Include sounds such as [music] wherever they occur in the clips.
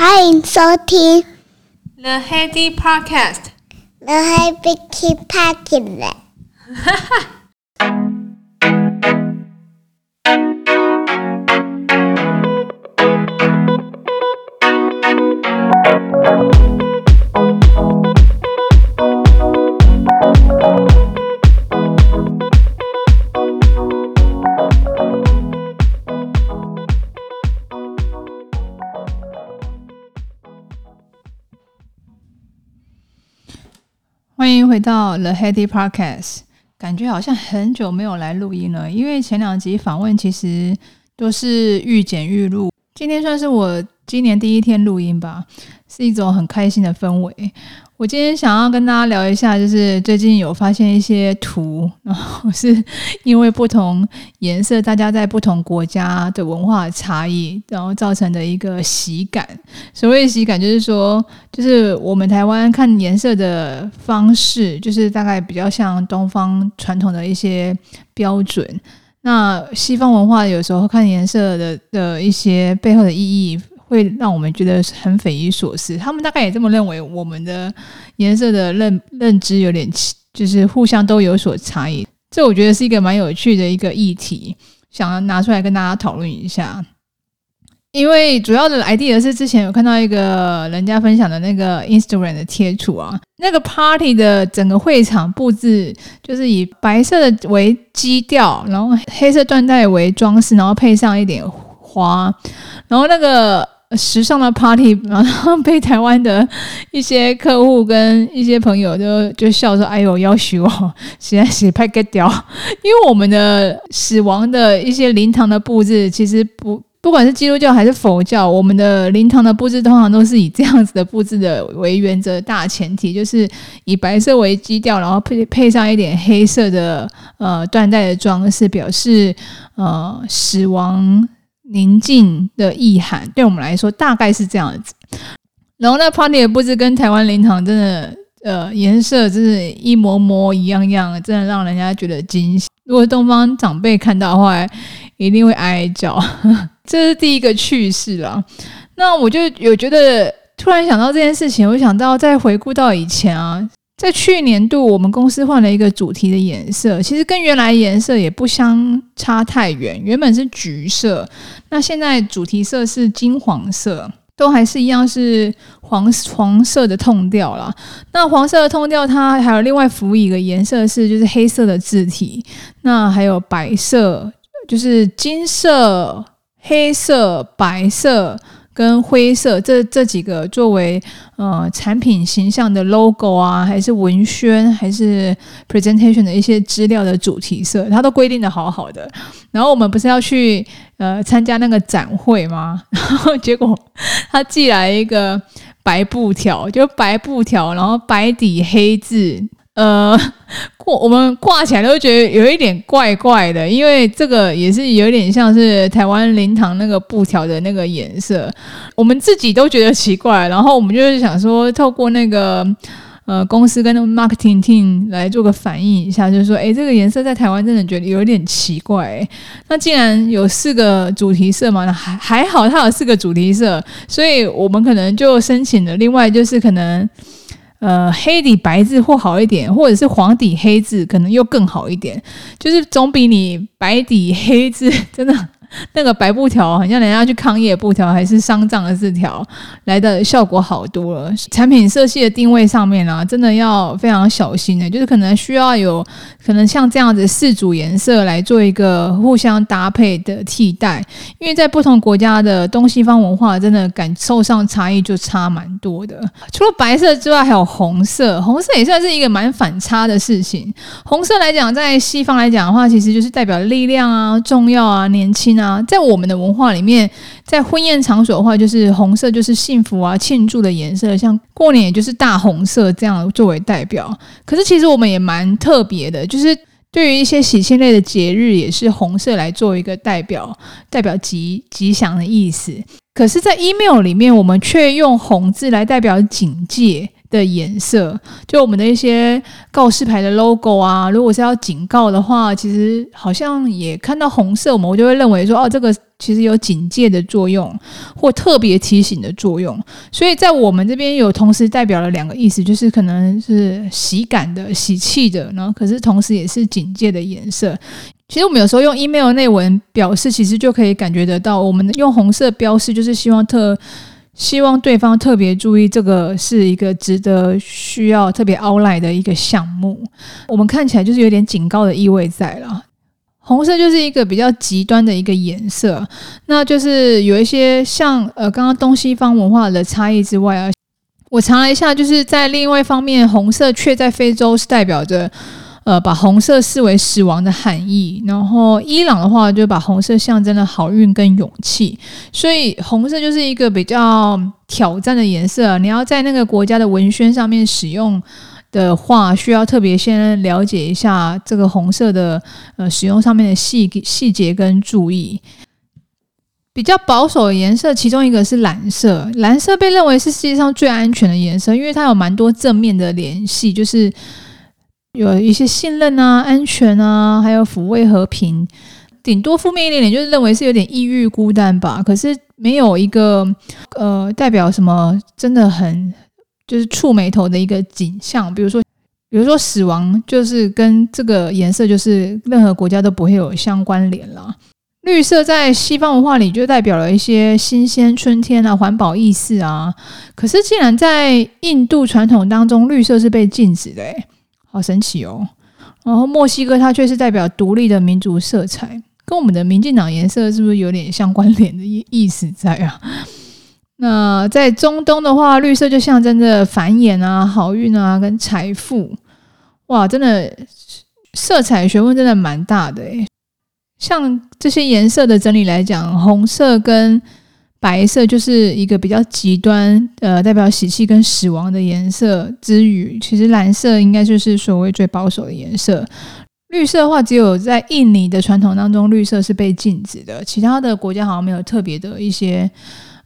欢迎收听 The Heady Podcast。The Heady Podcast。哈哈。 [laughs] 欢迎回到 The Heady Podcast，感觉好像很久没有来录音了，因为前两集访问其实都是预剪预录，今天算是我今年第一天录音吧，是一种很开心的氛围。我今天想要跟大家聊一下，就是最近有发现一些图，[laughs] 然后是因为不同颜色，大家在不同国家的文化差异，然后造成的一个喜感。所谓喜感，就是说，就是我们台湾看颜色的方式，就是大概比较像东方传统的一些标准。那西方文化有时候看颜色的的一些背后的意义。会让我们觉得很匪夷所思。他们大概也这么认为，我们的颜色的认认知有点，就是互相都有所差异。这我觉得是一个蛮有趣的一个议题，想要拿出来跟大家讨论一下。因为主要的 idea 是之前有看到一个人家分享的那个 Instagram 的贴图啊，那个 party 的整个会场布置就是以白色的为基调，然后黑色缎带为装饰，然后配上一点花，然后那个。时尚的 party，[laughs] 然后被台湾的一些客户跟一些朋友就就笑说：“哎呦，要死哦，现在是拍个屌。” [laughs] 因为我们的死亡的一些灵堂的布置，其实不不管是基督教还是佛教，我们的灵堂的布置通常都是以这样子的布置的为原则，大前提就是以白色为基调，然后配配上一点黑色的呃缎带的装饰，表示呃死亡。宁静的意涵，对我们来说大概是这样子。然后那 party 的布置跟台湾灵堂真的，呃，颜色真是一模模一样样，真的让人家觉得惊喜。如果东方长辈看到的话，一定会哀叫。[laughs] 这是第一个趣事啦。那我就有觉得，突然想到这件事情，我想到再回顾到以前啊。在去年度，我们公司换了一个主题的颜色，其实跟原来颜色也不相差太远。原本是橘色，那现在主题色是金黄色，都还是一样是黄黄色的痛调啦。那黄色的痛调，它还有另外辅以一个颜色是就是黑色的字体，那还有白色，就是金色、黑色、白色。跟灰色这这几个作为呃产品形象的 logo 啊，还是文宣，还是 presentation 的一些资料的主题色，它都规定的好好的。然后我们不是要去呃参加那个展会吗？[laughs] 然后结果他寄来一个白布条，就白布条，然后白底黑字。呃，[laughs] 挂我们挂起来都觉得有一点怪怪的，因为这个也是有点像是台湾灵堂那个布条的那个颜色，我们自己都觉得奇怪。然后我们就是想说，透过那个呃公司跟 marketing team 来做个反应一下，就是说，诶，这个颜色在台湾真的觉得有点奇怪。那既然有四个主题色嘛，那还还好，它有四个主题色，所以我们可能就申请了。另外就是可能。呃，黑底白字或好一点，或者是黄底黑字可能又更好一点，就是总比你白底黑字 [laughs] 真的。[laughs] 那个白布条，好像人家去抗议的布条，还是丧葬的字条，来的效果好多了。产品色系的定位上面啊，真的要非常小心的，就是可能需要有可能像这样子四组颜色来做一个互相搭配的替代，因为在不同国家的东西方文化，真的感受上差异就差蛮多的。除了白色之外，还有红色，红色也算是一个蛮反差的事情。红色来讲，在西方来讲的话，其实就是代表力量啊、重要啊、年轻啊。啊，在我们的文化里面，在婚宴场所的话，就是红色就是幸福啊、庆祝的颜色，像过年也就是大红色这样作为代表。可是其实我们也蛮特别的，就是对于一些喜庆类的节日，也是红色来做一个代表，代表吉吉祥的意思。可是，在 email 里面，我们却用红字来代表警戒。的颜色，就我们的一些告示牌的 logo 啊，如果是要警告的话，其实好像也看到红色，我们就会认为说，哦，这个其实有警戒的作用，或特别提醒的作用。所以在我们这边有同时代表了两个意思，就是可能是喜感的、喜气的，然后可是同时也是警戒的颜色。其实我们有时候用 email 内文表示，其实就可以感觉得到，我们用红色标示就是希望特。希望对方特别注意，这个是一个值得需要特别 outline 的一个项目。我们看起来就是有点警告的意味在了。红色就是一个比较极端的一个颜色，那就是有一些像呃刚刚东西方文化的差异之外啊，我查了一下，就是在另外一方面，红色却在非洲是代表着。呃，把红色视为死亡的含义，然后伊朗的话就把红色象征了好运跟勇气，所以红色就是一个比较挑战的颜色。你要在那个国家的文宣上面使用的话，需要特别先了解一下这个红色的呃使用上面的细细节跟注意。比较保守的颜色，其中一个是蓝色，蓝色被认为是世界上最安全的颜色，因为它有蛮多正面的联系，就是。有一些信任啊、安全啊，还有抚慰和平，顶多负面一点点，就是认为是有点抑郁、孤单吧。可是没有一个呃代表什么真的很就是触霉头的一个景象。比如说，比如说死亡，就是跟这个颜色就是任何国家都不会有相关联啦。绿色在西方文化里就代表了一些新鲜、春天啊、环保意识啊。可是竟然在印度传统当中，绿色是被禁止的诶。好神奇哦！然后墨西哥它却是代表独立的民族色彩，跟我们的民进党颜色是不是有点相关联的意意思在啊？那在中东的话，绿色就象征着繁衍啊、好运啊跟财富。哇，真的色彩学问真的蛮大的诶。像这些颜色的整理来讲，红色跟白色就是一个比较极端，呃，代表喜气跟死亡的颜色之余，其实蓝色应该就是所谓最保守的颜色。绿色的话，只有在印尼的传统当中，绿色是被禁止的，其他的国家好像没有特别的一些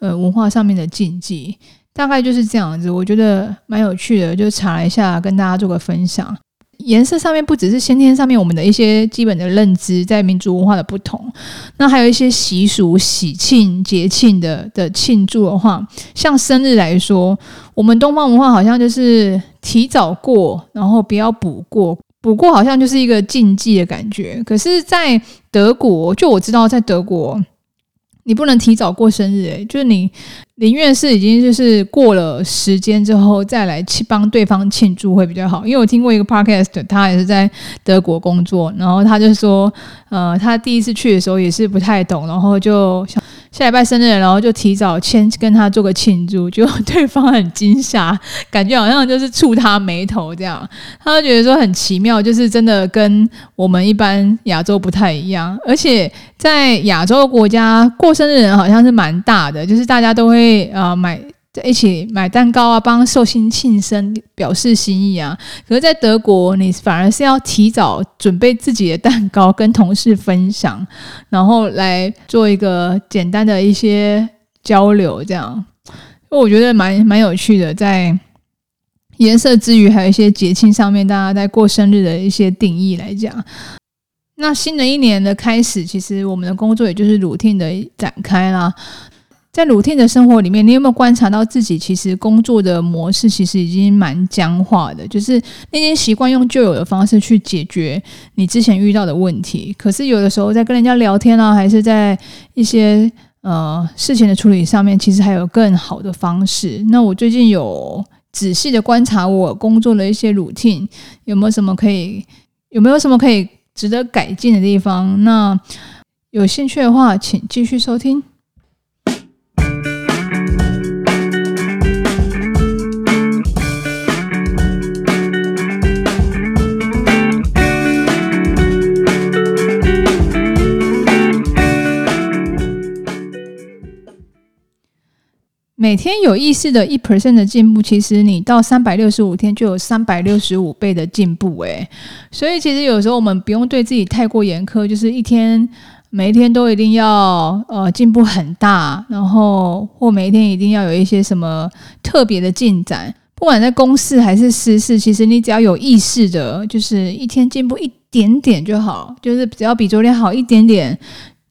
呃文化上面的禁忌，大概就是这样子。我觉得蛮有趣的，就查了一下，跟大家做个分享。颜色上面不只是先天上面我们的一些基本的认知，在民族文化的不同，那还有一些习俗、喜庆、节庆的的庆祝的话，像生日来说，我们东方文化好像就是提早过，然后不要补过，补过好像就是一个禁忌的感觉。可是，在德国，就我知道，在德国。你不能提早过生日，诶，就是你宁愿是已经就是过了时间之后再来去帮对方庆祝会比较好。因为我听过一个 podcast，他也是在德国工作，然后他就说，呃，他第一次去的时候也是不太懂，然后就想。下礼拜生日，然后就提早先跟他做个庆祝，就对方很惊吓，感觉好像就是触他眉头这样，他就觉得说很奇妙，就是真的跟我们一般亚洲不太一样，而且在亚洲国家过生日人好像是蛮大的，就是大家都会呃买。在一起买蛋糕啊，帮寿星庆生，表示心意啊。可是，在德国，你反而是要提早准备自己的蛋糕，跟同事分享，然后来做一个简单的一些交流，这样。我觉得蛮蛮有趣的，在颜色之余，还有一些节庆上面，大家在过生日的一些定义来讲。那新的一年的开始，其实我们的工作也就是 routine 的展开啦。在 routine 的生活里面，你有没有观察到自己其实工作的模式其实已经蛮僵化的？就是那些习惯用旧有的方式去解决你之前遇到的问题，可是有的时候在跟人家聊天啊，还是在一些呃事情的处理上面，其实还有更好的方式。那我最近有仔细的观察我工作的一些 routine，有没有什么可以有没有什么可以值得改进的地方？那有兴趣的话，请继续收听。每天有意识的一 percent 的进步，其实你到三百六十五天就有三百六十五倍的进步诶，所以其实有时候我们不用对自己太过严苛，就是一天每一天都一定要呃进步很大，然后或每一天一定要有一些什么特别的进展。不管在公事还是私事，其实你只要有意识的，就是一天进步一点点就好，就是只要比昨天好一点点。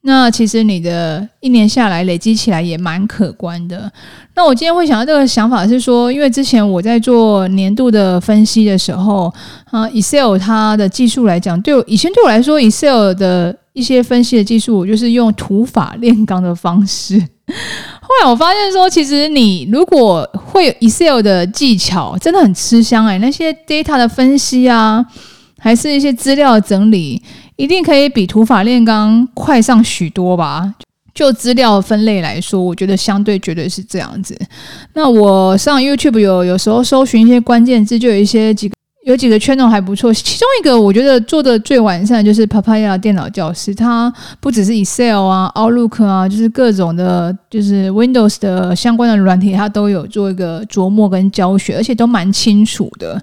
那其实你的一年下来累积起来也蛮可观的。那我今天会想到这个想法是说，因为之前我在做年度的分析的时候，啊，Excel 它的技术来讲，对我以前对我来说，Excel 的一些分析的技术，我就是用土法炼钢的方式。[laughs] 后来我发现说，其实你如果会有 Excel 的技巧，真的很吃香哎、那些 data 的分析啊，还是一些资料整理。一定可以比土法炼钢快上许多吧？就资料分类来说，我觉得相对绝对是这样子。那我上 YouTube 有有时候搜寻一些关键字，就有一些几个有几个 channel 还不错。其中一个我觉得做的最完善就是 Papaya 电脑教室，它不只是 Excel 啊、Outlook 啊，就是各种的，就是 Windows 的相关的软体，它都有做一个琢磨跟教学，而且都蛮清楚的。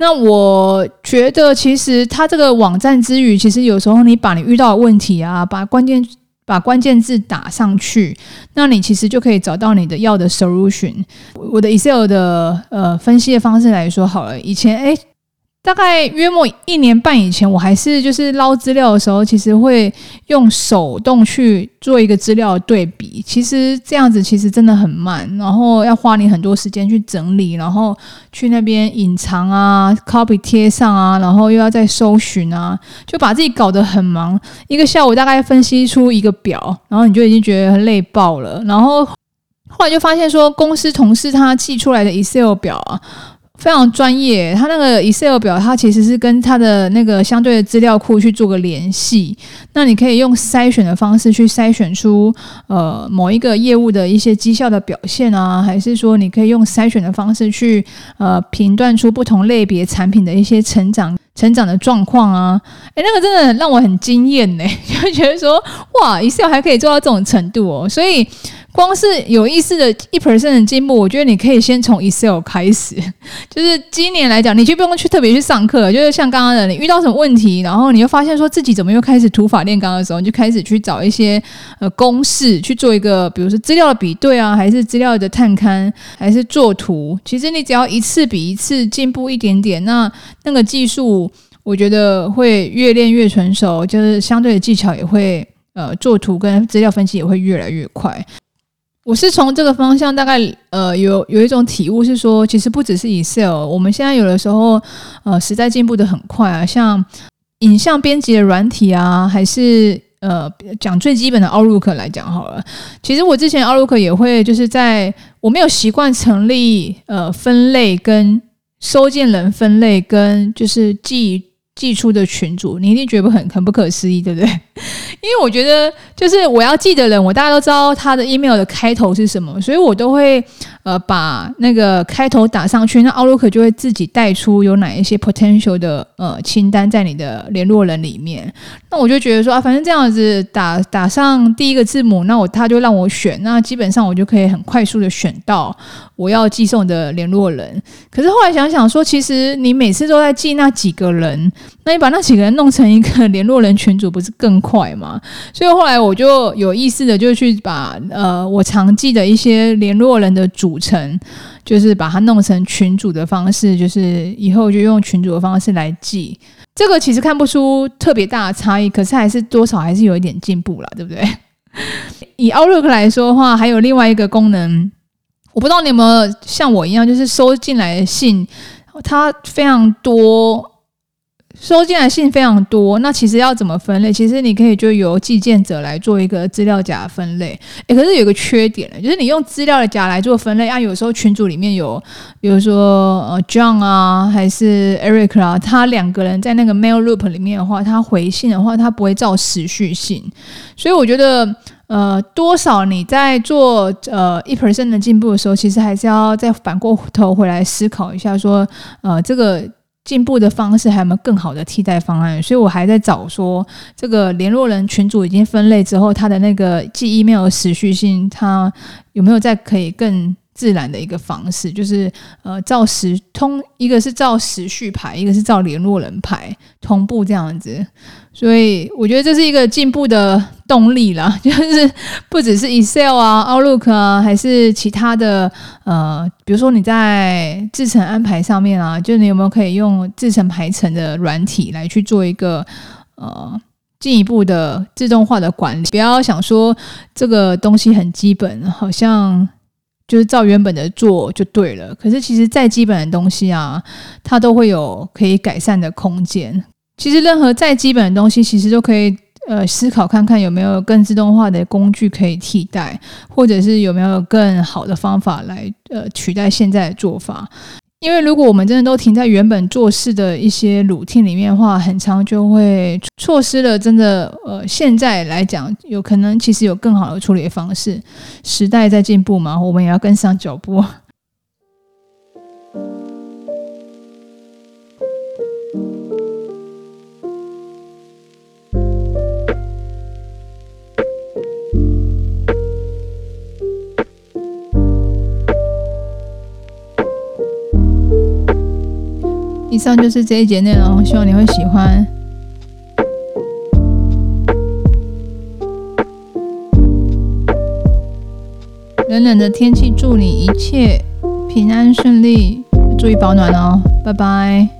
那我觉得，其实它这个网站之余，其实有时候你把你遇到的问题啊，把关键把关键字打上去，那你其实就可以找到你的要的 solution。我的 Excel 的呃分析的方式来说好了，以前诶。大概约莫一年半以前，我还是就是捞资料的时候，其实会用手动去做一个资料的对比。其实这样子其实真的很慢，然后要花你很多时间去整理，然后去那边隐藏啊、copy 贴上啊，然后又要再搜寻啊，就把自己搞得很忙。一个下午大概分析出一个表，然后你就已经觉得累爆了。然后后来就发现说，公司同事他寄出来的 Excel 表啊。非常专业，他那个 Excel 表，它其实是跟他的那个相对的资料库去做个联系。那你可以用筛选的方式去筛选出呃某一个业务的一些绩效的表现啊，还是说你可以用筛选的方式去呃评断出不同类别产品的一些成长成长的状况啊？诶，那个真的让我很惊艳呢，就觉得说哇，Excel 还可以做到这种程度哦，所以。光是有意识的一 percent 的进步，我觉得你可以先从 Excel 开始。[laughs] 就是今年来讲，你就不用去特别去上课，就是像刚刚的，你遇到什么问题，然后你又发现说自己怎么又开始土法炼钢的时候，你就开始去找一些呃公式去做一个，比如说资料的比对啊，还是资料的探勘，还是做图。其实你只要一次比一次进步一点点，那那个技术我觉得会越练越成熟，就是相对的技巧也会呃做图跟资料分析也会越来越快。我是从这个方向大概呃有有一种体悟是说，其实不只是 Excel，我们现在有的时候呃时代进步得很快啊，像影像编辑的软体啊，还是呃讲最基本的 Outlook 来讲好了。其实我之前 Outlook 也会就是在我没有习惯成立呃分类跟收件人分类跟就是寄寄出的群组，你一定觉得很很不可思议，对不对？因为我觉得，就是我要记的人，我大家都知道他的 email 的开头是什么，所以我都会呃把那个开头打上去，那 Outlook 就会自己带出有哪一些 potential 的呃清单在你的联络人里面。那我就觉得说啊，反正这样子打打上第一个字母，那我他就让我选，那基本上我就可以很快速的选到我要寄送的联络人。可是后来想想说，其实你每次都在记那几个人，那你把那几个人弄成一个 [laughs] 联络人群组，不是更快吗？所以后来我就有意识的就去把呃我常记的一些联络人的组成，就是把它弄成群组的方式，就是以后就用群组的方式来记。这个其实看不出特别大的差异，可是还是多少还是有一点进步了，对不对？[laughs] 以 Outlook 来说的话，还有另外一个功能，我不知道你有没有像我一样，就是收进来的信，它非常多。收进来信非常多，那其实要怎么分类？其实你可以就由寄件者来做一个资料夹分类。诶，可是有个缺点呢，就是你用资料的夹来做分类啊，有时候群组里面有，比如说呃 John 啊，还是 Eric 啊，他两个人在那个 mail loop 里面的话，他回信的话，他不会照时序性。所以我觉得，呃，多少你在做呃一 percent 的进步的时候，其实还是要再反过头回来思考一下，说呃这个。进步的方式还有没有更好的替代方案？所以我还在找说，这个联络人群组已经分类之后，它的那个寄 email 的时序性，它有没有再可以更自然的一个方式，就是呃照时通，一个是照时序排，一个是照联络人排，同步这样子。所以我觉得这是一个进步的动力啦，[laughs] 就是不只是 Excel 啊、Outlook 啊，还是其他的呃，比如说你在制程安排上面啊，就你有没有可以用制程排程的软体来去做一个呃。进一步的自动化的管理，不要想说这个东西很基本，好像就是照原本的做就对了。可是其实再基本的东西啊，它都会有可以改善的空间。其实任何再基本的东西，其实都可以呃思考看看有没有更自动化的工具可以替代，或者是有没有更好的方法来呃取代现在的做法。因为如果我们真的都停在原本做事的一些 routine 里面的话，很长就会错失了真的呃，现在来讲有可能其实有更好的处理方式。时代在进步嘛，我们也要跟上脚步。以上就是这一节内容，希望你会喜欢。冷冷的天气，祝你一切平安顺利，注意保暖哦，拜拜。